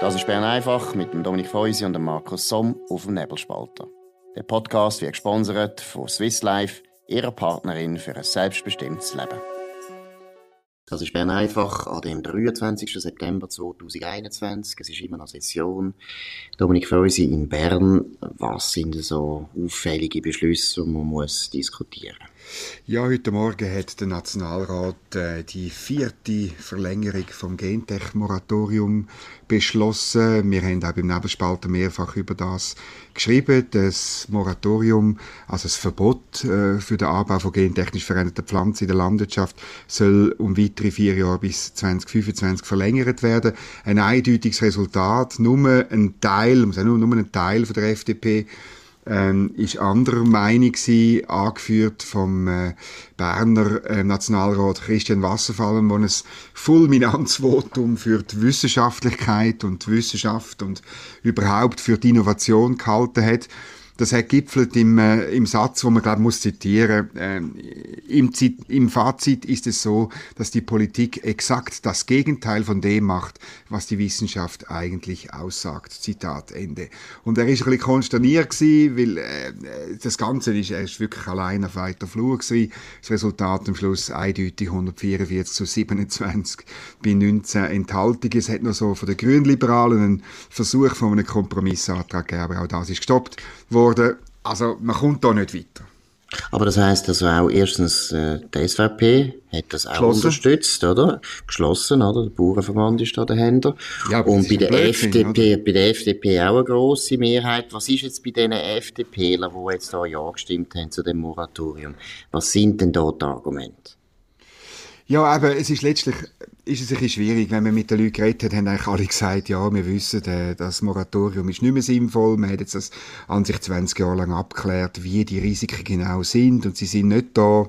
Das ist Bern einfach mit dem Dominik Feusi und dem Markus Somm auf dem Nebelspalter. Der Podcast wird gesponsert von Swiss Life, ihrer Partnerin für ein selbstbestimmtes Leben. Das ist Bern einfach an dem 23. September 2021. Es ist immer noch Session. Dominik Feusi in Bern. Was sind so auffällige Beschlüsse, die man muss diskutieren muss? Ja, heute Morgen hat der Nationalrat äh, die vierte Verlängerung vom Gentech-Moratorium beschlossen. Wir haben auch beim Nebelspalter mehrfach über das geschrieben. Das Moratorium, also das Verbot äh, für den Anbau von gentechnisch veränderten Pflanzen in der Landwirtschaft, soll um weitere vier Jahre bis 2025 verlängert werden. Ein eindeutiges Resultat. Nur ein Teil, nur, nur ein Teil von der FDP ähm, ist anderer Meinung gewesen, angeführt vom äh, Berner äh, Nationalrat Christian Wasserfallen, der ein Fulminanzvotum für die Wissenschaftlichkeit und die Wissenschaft und überhaupt für die Innovation gehalten hat. Das hat gipfelt im, äh, im Satz, wo man glaube muss zitieren. Ähm, im, Im Fazit ist es so, dass die Politik exakt das Gegenteil von dem macht, was die Wissenschaft eigentlich aussagt. Zitat Ende. Und er ist ein bisschen konsterniert gewesen, weil äh, das Ganze ist, er ist wirklich allein auf weiter Flur gewesen. Das Resultat am Schluss eindeutig 144 zu 27 bei 19 Enthaltungen. Es hat noch so von den Grünliberalen einen Versuch von einem Kompromissantrag gegeben, aber auch das ist gestoppt worden worden. Also man kommt da nicht weiter. Aber das heißt also auch erstens, äh, die SVP hat das auch unterstützt, oder? Geschlossen, oder? Der Bauernverband ist da dahinter. Ja, und bei der FDP, oder? bei der FDP auch eine grosse Mehrheit. Was ist jetzt bei diesen FDPler, die jetzt da Ja gestimmt haben zu dem Moratorium? Was sind denn dort die Argumente? Ja, aber es ist letztlich ist es ein bisschen schwierig, wenn man mit den Leuten geredet hat, haben eigentlich alle gesagt, ja, wir wissen, äh, das Moratorium ist nicht mehr sinnvoll, man hat jetzt das an sich 20 Jahre lang abgeklärt, wie die Risiken genau sind und sie sind nicht da.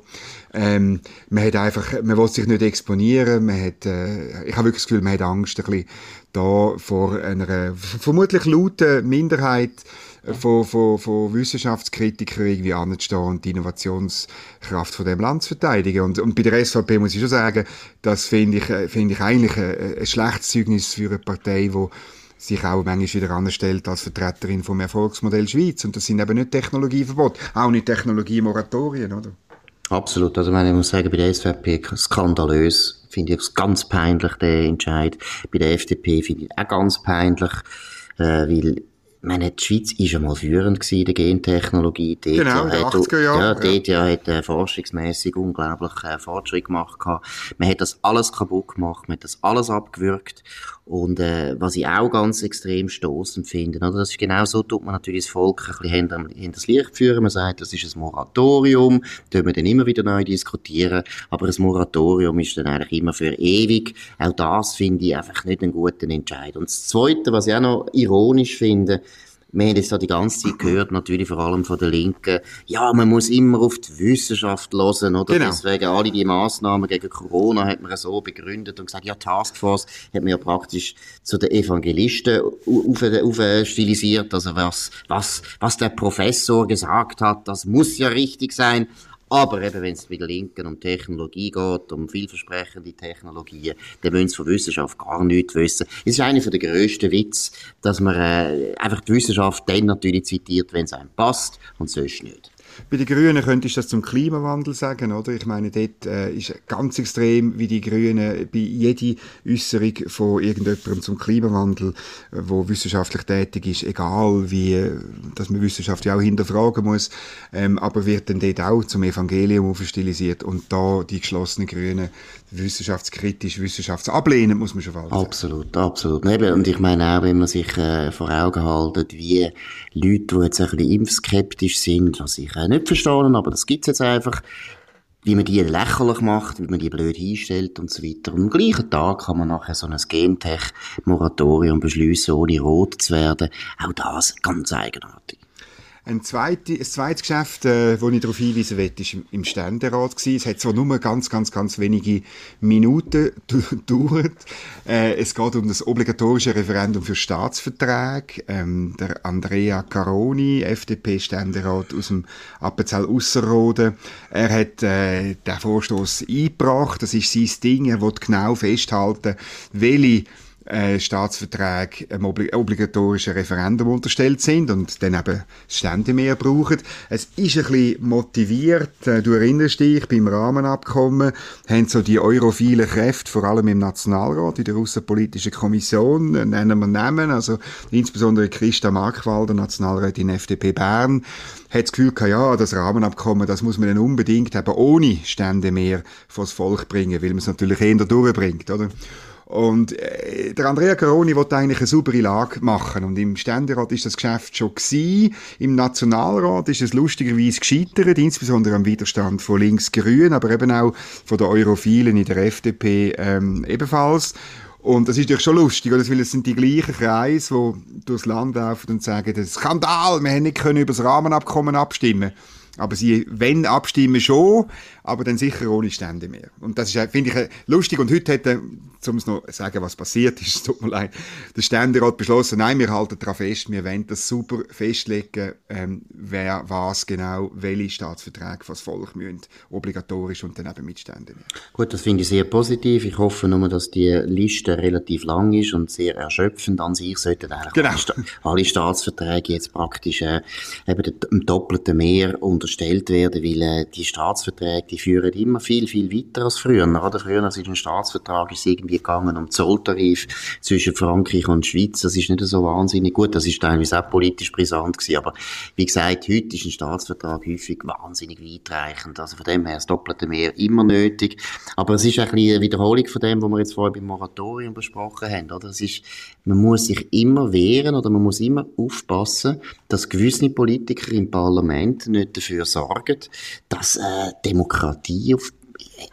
Ähm, man hat einfach, man will sich nicht exponieren, man hat, äh, ich habe wirklich das Gefühl, man hat Angst ein bisschen da vor einer vermutlich lauten Minderheit, von, von, von Wissenschaftskritikern irgendwie anzustehen und die Innovationskraft von dem Land zu verteidigen. Und, und bei der SVP muss ich schon sagen, das finde ich, äh, finde ich eigentlich ein, ein schlechtes Zeugnis für eine Partei, die sich auch manchmal wieder anstellt als Vertreterin vom Erfolgsmodell Schweiz. Und das sind eben nicht Technologieverbote, auch nicht Technologiemoratorien, oder? Absolut. Also, ich muss sagen, bei der SVP skandalös. Finde ich es ganz peinlich, der Entscheid. Bei der FDP finde ich auch ganz peinlich, äh, weil meine, die Schweiz war schon mal führend in der Gentechnologie. Dort genau, in den 80er Jahren. Ja, dort ja, hat äh, forschungsmäßig unglaublich äh, Fortschritt gemacht. Gehabt. Man hat das alles kaputt gemacht, man hat das alles abgewürgt. Und äh, was ich auch ganz extrem stoßend finde, oder, das ist genau so, tut man natürlich das Volk ein bisschen hinter, das Licht führen. Man sagt, das ist ein Moratorium, da wir dann immer wieder neu diskutieren. Aber ein Moratorium ist dann eigentlich immer für ewig. Auch das finde ich einfach nicht einen guten Entscheid. Und das Zweite, was ich auch noch ironisch finde, wir haben jetzt da die ganze Zeit gehört, natürlich vor allem von der Linken, ja, man muss immer auf die Wissenschaft hören, oder? Genau. Deswegen alle die Massnahmen gegen Corona hat man so begründet und gesagt, ja, Taskforce hat man ja praktisch zu den Evangelisten aufstilisiert, also was, was, was der Professor gesagt hat, das muss ja richtig sein. Aber eben, wenn es bei der Linken um Technologie geht, um vielversprechende Technologien, dann wollen sie von Wissenschaft gar nichts wissen. Es ist einer der grössten Witz, dass man äh, einfach die Wissenschaft dann natürlich zitiert, wenn es einem passt und sonst nicht. Bei den Grünen könntest du das zum Klimawandel sagen, oder? Ich meine, dort äh, ist ganz extrem, wie die Grünen bei jeder Äußerung von irgendjemandem zum Klimawandel, äh, wo wissenschaftlich tätig ist, egal wie, dass man Wissenschaft ja auch hinterfragen muss, ähm, aber wird dann dort auch zum Evangelium aufstilisiert und da die geschlossenen Grünen wissenschaftskritisch, wissenschaftsablehnen, muss man schon fast sagen. Absolut, absolut. Und ich meine auch, wenn man sich äh, vor Augen hält, wie Leute, die jetzt ein bisschen impfskeptisch sind, was ich äh, nicht verstehen, aber das gibt's jetzt einfach, wie man die lächerlich macht, wie man die blöd hinstellt und so weiter. Und am gleichen Tag kann man nachher so ein Gentech-Moratorium beschließen, ohne rot zu werden. Auch das ganz eigenartig. Ein, zweite, ein zweites Geschäft, äh, wo ich darauf hinweisen will, ist im Ständerat gewesen. Es hat zwar nur ganz, ganz, ganz wenige Minuten gedauert. Äh, es geht um das obligatorische Referendum für Staatsverträge. Ähm, der Andrea Caroni, FDP-Ständerat aus dem Appenzell Ausserrhoden, er hat äh, den Vorstoß eingebracht. Das ist sein Ding. Er will genau festhalten, welche äh, Staatsverträge einem obligatorischen Referendum unterstellt sind und dann eben das Ständemeer brauchen. Es ist ein bisschen motiviert. Äh, du erinnerst dich, beim Rahmenabkommen haben so die europhilen Kräfte, vor allem im Nationalrat, in der Russenpolitischen Kommission, äh, nennen wir Namen, also insbesondere Christa Markwalder, Nationalrätin FDP Bern, hat das Gefühl gehabt, ja, das Rahmenabkommen, das muss man dann unbedingt eben ohne Ständemeer vors Volk bringen, weil man es natürlich eher durchbringt, oder? Und äh, der Andrea Caroni wollte eigentlich eine saubere Lage machen. Und im Ständerat ist das Geschäft schon gewesen. Im Nationalrat ist es lustigerweise gescheitert, insbesondere am Widerstand von Links-Grün, aber eben auch von den Europhilen in der FDP ähm, ebenfalls. Und das ist natürlich schon lustig, oder? weil es sind die gleichen Kreise, die durchs Land laufen und sagen, das ist Skandal, wir haben nicht können über das Rahmenabkommen abstimmen aber sie, wenn abstimmen schon, aber dann sicher ohne Stände mehr. Und das ist, finde ich, lustig. Und heute hätte, um es noch sagen, was passiert ist, tut mir leid, der Ständerat beschlossen, nein, wir halten daran fest, wir wollen das super festlegen, ähm, wer was genau, welche Staatsverträge was Volk müssen, obligatorisch und dann eben mit Ständen mehr. Gut, das finde ich sehr positiv. Ich hoffe nur, dass die Liste relativ lang ist und sehr erschöpfend an sich sollten eigentlich genau. alle, Staatsverträge jetzt praktisch äh, eben dem doppelten Mehr unterstellt werden, weil äh, die Staatsverträge die führen immer viel, viel weiter als früher. Oder? Früher, als ein Staatsvertrag ist irgendwie gegangen um Zolltarif zwischen Frankreich und Schweiz. Das ist nicht so wahnsinnig gut. Das ist teilweise auch politisch brisant gewesen. Aber wie gesagt, heute ist ein Staatsvertrag häufig wahnsinnig weitreichend. Also von dem her das doppelte Mehr immer nötig. Aber es ist ein eine Wiederholung von dem, was wir jetzt vorher beim Moratorium besprochen haben. Oder? Ist, man muss sich immer wehren oder man muss immer aufpassen, dass gewisse Politiker im Parlament nicht dafür sorgen, dass äh, Demokratie Demokratie auf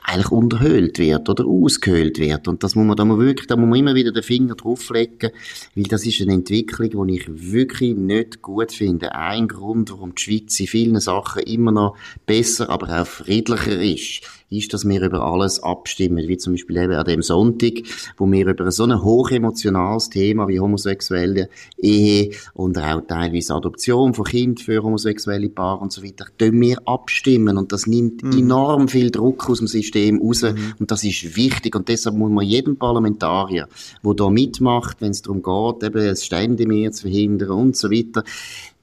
eigentlich unterhöhlt wird oder ausgehöhlt wird. Und das muss man da mal wirklich, da muss man immer wieder den Finger drauflegen, weil das ist eine Entwicklung, die ich wirklich nicht gut finde. Ein Grund, warum die Schweiz in vielen Sachen immer noch besser, aber auch friedlicher ist, ist, dass wir über alles abstimmen, wie zum Beispiel eben an dem Sonntag, wo wir über so ein hochemotionales Thema wie homosexuelle Ehe und auch teilweise Adoption von Kind für homosexuelle Paare und so weiter, können wir abstimmen und das nimmt mhm. enorm viel Druck aus dem System raus mhm. und das ist wichtig und deshalb muss man jedem Parlamentarier, der da mitmacht, wenn es darum geht, eben das Ständemeer zu verhindern und so weiter,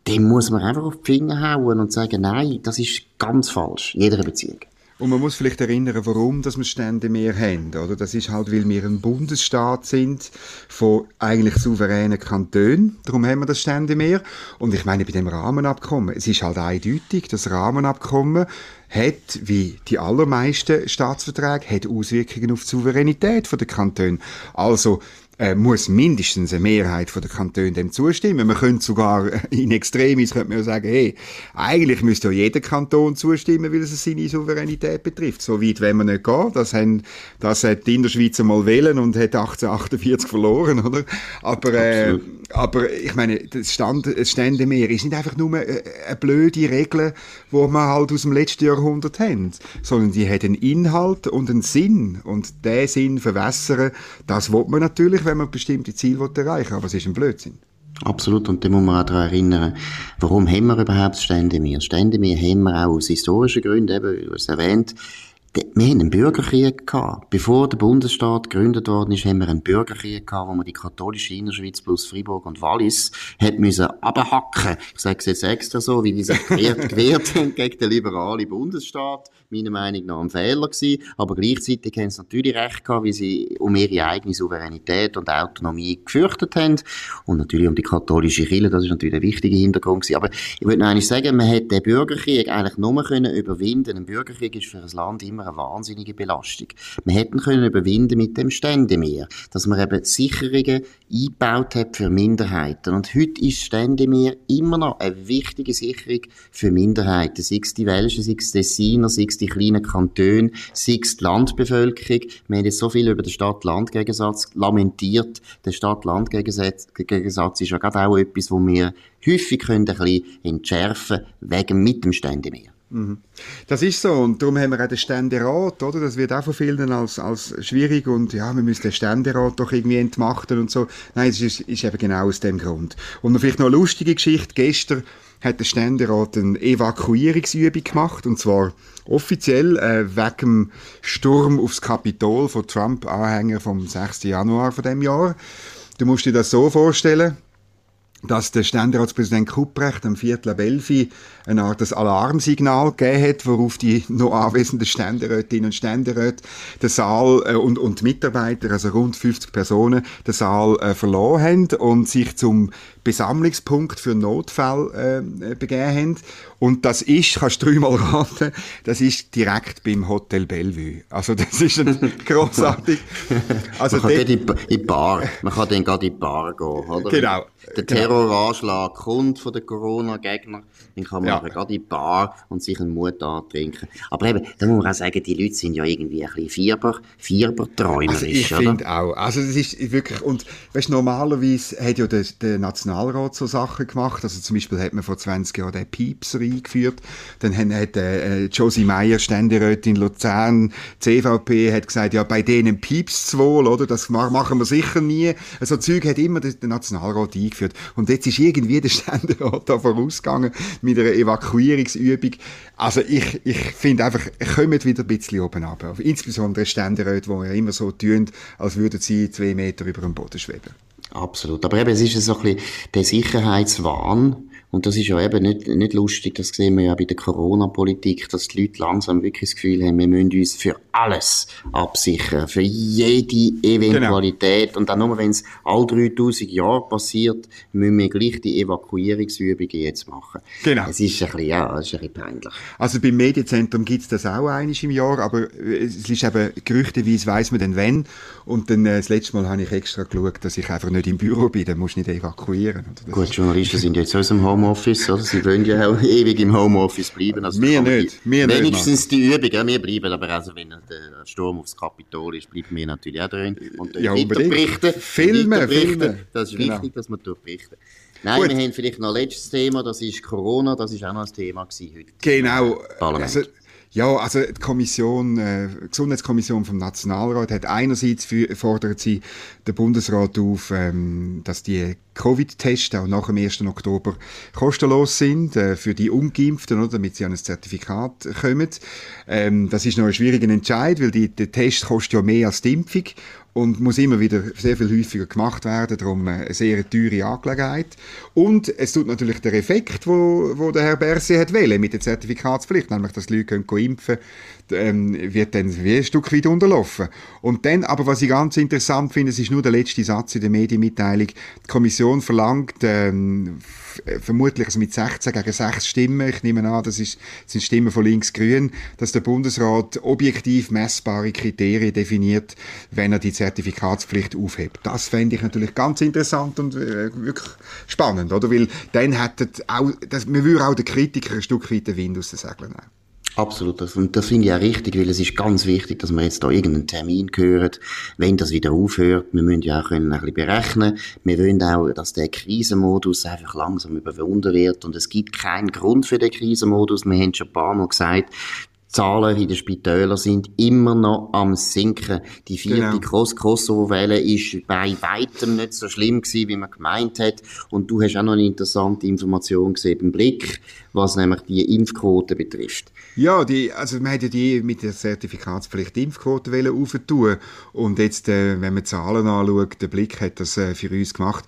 dem muss man einfach auf die Finger hauen und sagen, nein, das ist ganz falsch, jeder Beziehung. Und man muss vielleicht erinnern, warum dass wir Stände mehr haben. Oder? Das ist halt, weil wir ein Bundesstaat sind von eigentlich souveränen Kantonen. Darum haben wir das Stände mehr. Und ich meine, bei dem Rahmenabkommen, es ist halt eindeutig, das Rahmenabkommen hat, wie die allermeisten Staatsverträge, hat Auswirkungen auf die Souveränität der Kantone. Also, äh, muss mindestens eine Mehrheit von der Kantone dem zustimmen. Man könnte sogar in Extremis könnte man ja sagen, hey, eigentlich müsste ja jeder Kanton zustimmen, weil es seine Souveränität betrifft. So weit wenn man nicht gehen. Das, haben, das hat die Innerschweiz mal wählen und hat 1848 verloren, oder? Aber, äh, aber ich meine, das, Stand, das Ständemeer ist nicht einfach nur eine, äh, eine blöde Regel, die man halt aus dem letzten Jahrhundert haben, sondern die hat einen Inhalt und einen Sinn. Und der Sinn verwässern, das will man natürlich wenn man bestimmte Ziele erreichen will, aber es ist ein Blödsinn. Absolut, und da muss man auch daran erinnern, warum haben wir überhaupt Stände Stände mehr haben wir auch aus historischen Gründen, eben, wie es erwähnt, wir haben einen Bürgerkrieg gehabt. Bevor der Bundesstaat gegründet worden ist, haben wir einen Bürgerkrieg gehabt, wo man die katholische Innerschweiz plus Fribourg und Wallis hat müssen abhacken. Ich sage es jetzt extra so, wie die sich gewehrt, gewehrt haben gegen den liberalen Bundesstaat. Meiner Meinung nach ein Fehler gewesen. Aber gleichzeitig haben sie natürlich recht gehabt, wie sie um ihre eigene Souveränität und Autonomie gefürchtet haben. Und natürlich um die katholische Kirche, das ist natürlich ein wichtiger Hintergrund gewesen. Aber ich würde noch eigentlich sagen, man hätte den Bürgerkrieg eigentlich nur können überwinden. Ein Bürgerkrieg ist für ein Land immer eine wahnsinnige Belastung. Wir hätten können überwinden mit dem Ständemeer, dass man eben Sicherungen eingebaut hat für Minderheiten. Und heute ist Ständemeer immer noch eine wichtige Sicherung für Minderheiten. Sei es die Welschen, sei es die Tessiner, sei es die kleinen Kantone, sei es die Landbevölkerung. Wir haben jetzt so viel über den Stadt-Land-Gegensatz lamentiert. Der Stadt-Land-Gegensatz ist ja gerade auch etwas, wo wir häufig können ein bisschen entschärfen wegen mit dem Ständemeer. Mhm. Das ist so und darum haben wir auch den Ständerat, oder? Das wird auch von vielen als, als schwierig und ja, wir müssen den Ständerat doch irgendwie entmachten und so. Nein, es ist, ist eben genau aus dem Grund. Und vielleicht noch eine lustige Geschichte. Gestern hat der Ständerat eine Evakuierungsübung gemacht und zwar offiziell äh, wegen dem Sturm aufs Kapitol von Trump-Anhänger vom 6. Januar von dem Jahr. Du musst dir das so vorstellen dass der Ständeratspräsident Kupprecht am Viertel ab Elfi eine Art Alarmsignal gegeben hat, worauf die noch anwesenden Ständerätinnen und Ständeräte den Saal äh, und, und Mitarbeiter, also rund 50 Personen, den Saal äh, verloren haben und sich zum Besammlungspunkt für Notfall äh, begeben haben. Und das ist, kannst du dreimal raten, das ist direkt beim Hotel Bellevue. Also das ist ein grossartig. Also man kann dort, in die Bar, man kann dann gerade in die Bar gehen, oder? Genau. Der genau. Terroranschlag kommt von den Corona-Gegnern, dann kann man ja. gerade in die Bar und sich einen Mut antrinken. Aber eben, da muss man auch sagen, die Leute sind ja irgendwie ein bisschen Fieber, Fieberträumerisch, also ich finde auch. Also das ist wirklich, und weißt, normalerweise hat ja der, der Nationalrat so Sachen gemacht, also zum Beispiel hat man vor 20 Jahren den Piepser eingeführt. Dann hat äh, Josie Meyer, Ständerätin Luzern, CVP, hat gesagt, ja, bei denen piepst wohl, oder? Das machen wir sicher nie. Also Zeug hat immer der, der Nationalrat eingeführt. Und jetzt ist irgendwie der Ständerat da vorausgegangen mit einer Evakuierungsübung. Also ich, ich finde einfach, kommt wieder ein bisschen oben ab. Insbesondere Ständeräte, die ja immer so tun, als würden sie zwei Meter über dem Boden schweben. Absolut. Aber eben, es ist so ein bisschen der Sicherheitswahn, und das ist ja eben nicht, nicht lustig, das sehen wir ja bei der Corona-Politik, dass die Leute langsam wirklich das Gefühl haben, wir müssen uns für alles absichern, für jede Eventualität. Genau. Und dann nur, wenn es all 3000 Jahre passiert, müssen wir gleich die Evakuierungsübungen jetzt machen. Genau. Es ist ein bisschen, ja, es ist ein bisschen peinlich. Also beim Medienzentrum gibt es das auch einiges im Jahr, aber es ist eben, gerüchteweise weiss man dann wenn. Und dann, äh, das letzte Mal habe ich extra geschaut, dass ich einfach nicht im Büro bin, dann musst du nicht evakuieren. Gut, Journalisten sind jetzt aus dem Homeoffice, oder? Sie wollen ja auch ewig im Homeoffice bleiben. Also wir nicht, wir nicht. Wenigstens die Übung, ja, wir bleiben, aber also wenn der Sturm aufs Kapitol ist, bleiben wir natürlich auch drin. Und ja, berichten. Filmen, filmen. Das ist genau. wichtig, dass wir berichten. Nein, Gut. wir haben vielleicht noch ein letztes Thema, das ist Corona, das ist auch noch ein Thema gewesen heute. Genau. Parlament. Also, ja, also die Kommission, äh, Gesundheitskommission vom Nationalrat hat einerseits für, fordert sie den Bundesrat auf, ähm, dass die Covid-Tests auch nach dem 1. Oktober kostenlos sind äh, für die Ungeimpften, oder, damit sie an ein Zertifikat kommen. Ähm, das ist noch ein schwieriger Entscheid, weil die, der Test kostet ja mehr als die Impfung und muss immer wieder sehr viel häufiger gemacht werden, darum eine sehr teure Angelegenheit. Und es tut natürlich der Effekt, wo, wo der Herr Berse hat wählen mit der Zertifikatspflicht, nämlich, dass die Leute können impfen können, ähm, wird dann ein Stück weit unterlaufen. Und dann, aber was ich ganz interessant finde, es ist nur der letzte Satz in der Medienmitteilung, die Kommission verlangt, ähm, vermutlich also mit 16 gegen 6 Stimmen, ich nehme an, das, ist, das sind Stimmen von links-grün, dass der Bundesrat objektiv messbare Kriterien definiert, wenn er die Zertifikatspflicht aufhebt. Das fände ich natürlich ganz interessant und äh, wirklich spannend, oder? Weil dann hätten auch, das, man würde auch den Kritiker ein Stück weit den Wind aus den Segeln nehmen. Absolut. Und das finde ich auch richtig, weil es ist ganz wichtig, dass wir jetzt da irgendeinen Termin hören, wenn das wieder aufhört. Wir müssen ja auch ein bisschen berechnen. Wir wollen auch, dass der Krisenmodus einfach langsam überwunden wird. Und es gibt keinen Grund für den Krisenmodus. Wir haben schon ein paar Mal gesagt, Zahlen in den Spitälern sind immer noch am sinken. Die vierte genau. Kosovo-Welle ist bei weitem nicht so schlimm gewesen, wie man gemeint hat. Und du hast auch noch eine interessante Information gesehen im Blick, was nämlich die Impfquote betrifft. Ja, die, also man hat ja die mit der Zertifikatspflicht Impfquote aufentun. Und jetzt, äh, wenn man Zahlen anschaut, der Blick hat das äh, für uns gemacht.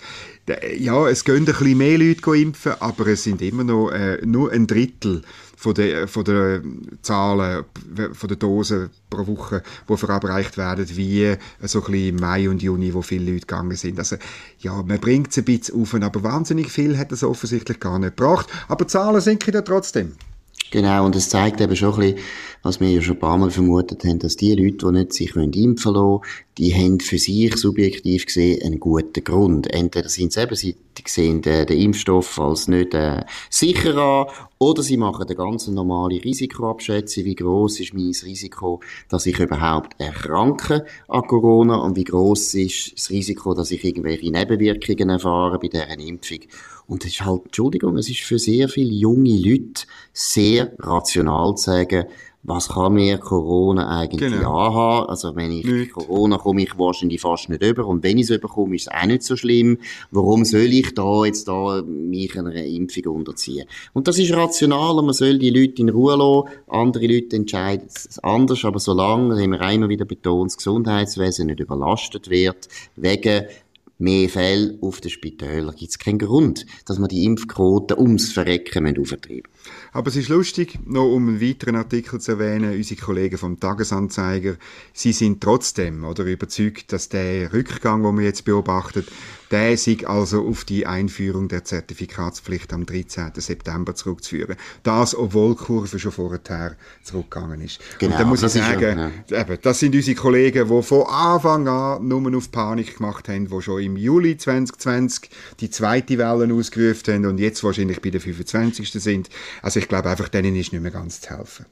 Ja, es gehen ein bisschen mehr Leute impfen, aber es sind immer noch äh, nur ein Drittel von den, von den Zahlen, von den Dosen pro Woche, die verabreicht werden, wie so ein bisschen im Mai und Juni, wo viele Leute gegangen sind. Also, ja, man bringt es ein bisschen auf, aber wahnsinnig viel hat es offensichtlich gar nicht gebracht. Aber Zahlen sinken ja trotzdem. Genau, und es zeigt eben schon ein bisschen, was wir ja schon ein paar Mal vermutet haben, dass die Leute, die nicht sich impfen lassen die haben für sich subjektiv gesehen einen guten Grund. Entweder sind sie eben, sie sehen den, den Impfstoff als nicht äh, sicher an, oder sie machen eine ganz normale Risikoabschätzung, wie groß ist mein Risiko, dass ich überhaupt erkranke an Corona und wie groß ist das Risiko, dass ich irgendwelche Nebenwirkungen erfahre bei deren Impfung. Und es ist halt, Entschuldigung, es ist für sehr viele junge Leute sehr rational zu sagen, was kann mir Corona eigentlich genau. anhaben? Also wenn ich nicht. Corona komme ich wahrscheinlich fast nicht über und wenn ich es überkomme, ist es auch nicht so schlimm. Warum soll ich da jetzt da mich einer Impfung unterziehen? Und das ist rational und man soll die Leute in Ruhe lassen. Andere Leute entscheiden es anders, aber solange, das haben wir immer wieder betont, das Gesundheitswesen nicht überlastet wird, wegen mehr Fälle auf den Spitälern gibt es keinen Grund, dass man die Impfquote ums Verrecken auftreiben Aber es ist lustig, noch um einen weiteren Artikel zu erwähnen, unsere Kollegen vom Tagesanzeiger, sie sind trotzdem oder überzeugt, dass der Rückgang, den man jetzt beobachtet, der sich also auf die Einführung der Zertifikatspflicht am 13. September zurückzuführen. Das, obwohl die Kurve schon vorher zurückgegangen ist. Genau, Und da muss ich sagen, ja. eben, das sind unsere Kollegen, die von Anfang an nur auf Panik gemacht haben, die schon im Juli 2020 die zweite Welle ausgerufen haben und jetzt wahrscheinlich bei der 25. sind. Also ich glaube einfach, denen ist nicht mehr ganz zu helfen.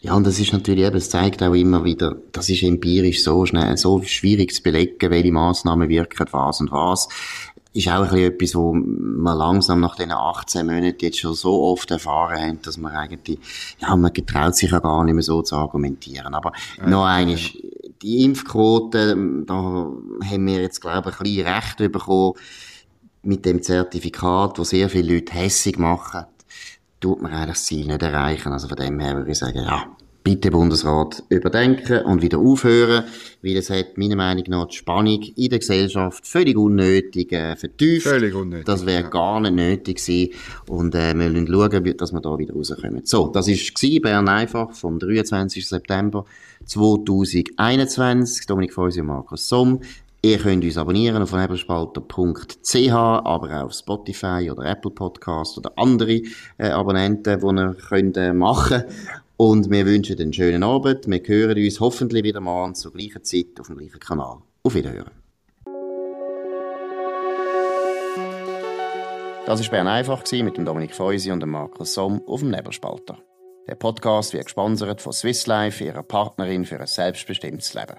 Ja, und das ist natürlich eben, es zeigt auch immer wieder, das ist empirisch so schnell, so schwierig zu belegen, welche Massnahmen wirken, was und was. Ist auch ein bisschen etwas, wo man langsam nach diesen 18 Monaten jetzt schon so oft erfahren haben, dass man eigentlich, ja, man getraut sich ja gar nicht mehr so zu argumentieren. Aber ja, noch eines, ja. die Impfquote, da haben wir jetzt, glaube ich, ein bisschen Recht bekommen mit dem Zertifikat, wo sehr viele Leute hässig machen tut man eigentlich das Ziel nicht erreichen. Also von dem her würde ich sagen, ja, bitte Bundesrat überdenken und wieder aufhören, weil es hat meiner Meinung nach die Spannung in der Gesellschaft völlig unnötig äh, vertieft. Völlig unnötig. Das wäre ja. gar nicht nötig gewesen und äh, wir müssen schauen, dass wir da wieder rauskommen. So, das war Bern einfach vom 23. September 2021. Dominik Feusi und Markus Somm. Ihr könnt uns abonnieren auf nebelspalter.ch, aber auch auf Spotify oder Apple Podcast oder andere äh, Abonnenten, die ihr könnt, äh, machen Und wir wünschen einen schönen Abend. Wir hören uns hoffentlich wieder morgen zur gleichen Zeit auf dem gleichen Kanal. Auf Wiederhören. Das war Bern einfach mit dem Dominik Feusi und dem Markus Somm auf dem Nebelspalter. Der Podcast wird gesponsert von Swiss Life, ihrer Partnerin für ein selbstbestimmtes Leben.